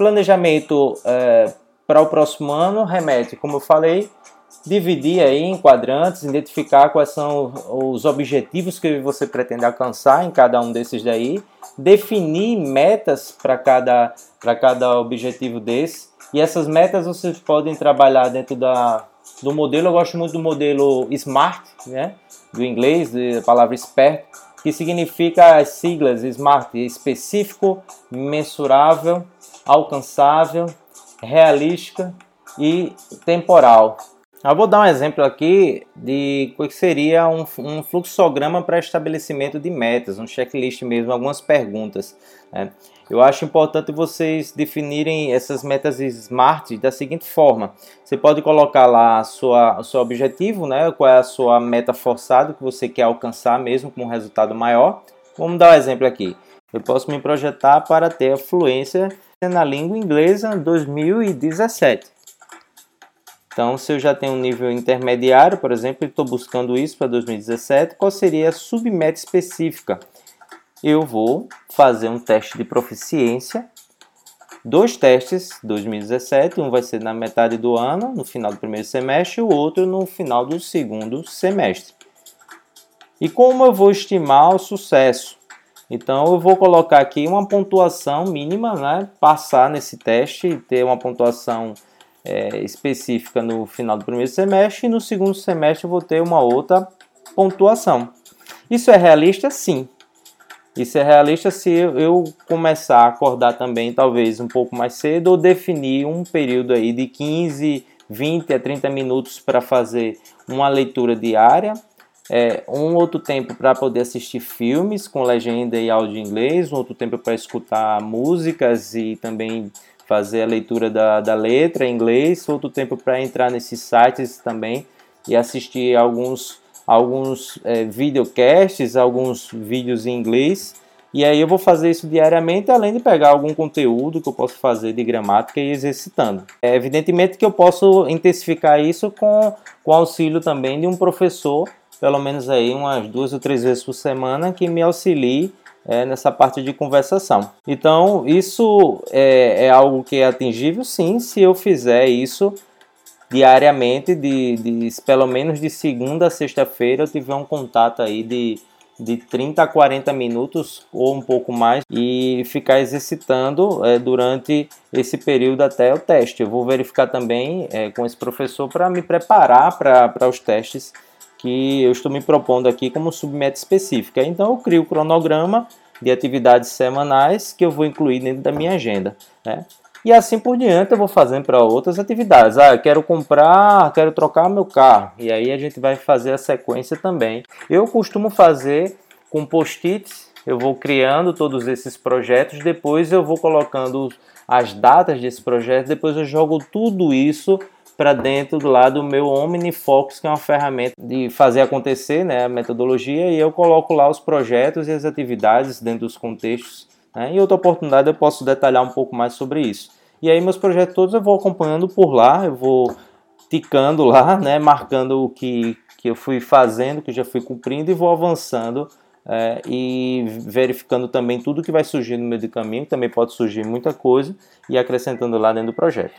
Planejamento é, para o próximo ano remete, como eu falei, dividir aí em quadrantes, identificar quais são os objetivos que você pretende alcançar em cada um desses daí, definir metas para cada, para cada objetivo desse, e essas metas vocês podem trabalhar dentro da, do modelo, eu gosto muito do modelo SMART, né, do inglês, da palavra esperto, que significa as siglas SMART, específico, mensurável, alcançável, realística e temporal. Eu vou dar um exemplo aqui de o que seria um, um fluxograma para estabelecimento de metas, um checklist mesmo, algumas perguntas. Né? Eu acho importante vocês definirem essas metas SMART da seguinte forma: você pode colocar lá a sua, o seu objetivo, né? qual é a sua meta forçada que você quer alcançar mesmo com um resultado maior. Vamos dar um exemplo aqui. Eu posso me projetar para ter a fluência na língua inglesa 2017. Então, se eu já tenho um nível intermediário, por exemplo, e estou buscando isso para 2017, qual seria a submeta específica? Eu vou fazer um teste de proficiência, dois testes 2017, um vai ser na metade do ano, no final do primeiro semestre, e o outro no final do segundo semestre. E como eu vou estimar o sucesso? Então eu vou colocar aqui uma pontuação mínima, né? Passar nesse teste, ter uma pontuação é, específica no final do primeiro semestre e no segundo semestre eu vou ter uma outra pontuação. Isso é realista? Sim. Isso é realista se eu começar a acordar também, talvez um pouco mais cedo, ou definir um período aí de 15, 20 a 30 minutos para fazer uma leitura diária é, um outro tempo para poder assistir filmes com legenda e áudio em inglês, um outro tempo para escutar músicas e também fazer a leitura da, da letra em inglês, outro tempo para entrar nesses sites também e assistir alguns, alguns é, videocasts, alguns vídeos em inglês. E aí eu vou fazer isso diariamente, além de pegar algum conteúdo que eu posso fazer de gramática e exercitando. É evidentemente que eu posso intensificar isso com, com auxílio também de um professor pelo menos aí umas duas ou três vezes por semana que me auxilie é, nessa parte de conversação. Então, isso é, é, algo que é atingível, sim, se eu fizer isso diariamente, de, de pelo menos de segunda a sexta-feira, eu tiver um contato aí de, de 30 a 40 minutos ou um pouco mais e ficar exercitando é, durante esse período até o teste. Eu vou verificar também é, com esse professor para me preparar para os testes que eu estou me propondo aqui como submeta específica. Então eu crio o cronograma de atividades semanais que eu vou incluir dentro da minha agenda. Né? E assim por diante eu vou fazendo para outras atividades. Ah, eu quero comprar, quero trocar meu carro. E aí a gente vai fazer a sequência também. Eu costumo fazer com post-its, eu vou criando todos esses projetos, depois eu vou colocando as datas desse projeto, depois eu jogo tudo isso para dentro do lado do meu OmniFocus, que é uma ferramenta de fazer acontecer né, a metodologia, e eu coloco lá os projetos e as atividades dentro dos contextos. Né, em outra oportunidade eu posso detalhar um pouco mais sobre isso. E aí meus projetos todos eu vou acompanhando por lá, eu vou ticando lá, né, marcando o que, que eu fui fazendo, que já fui cumprindo e vou avançando é, e verificando também tudo que vai surgir no meio do caminho, também pode surgir muita coisa e acrescentando lá dentro do projeto.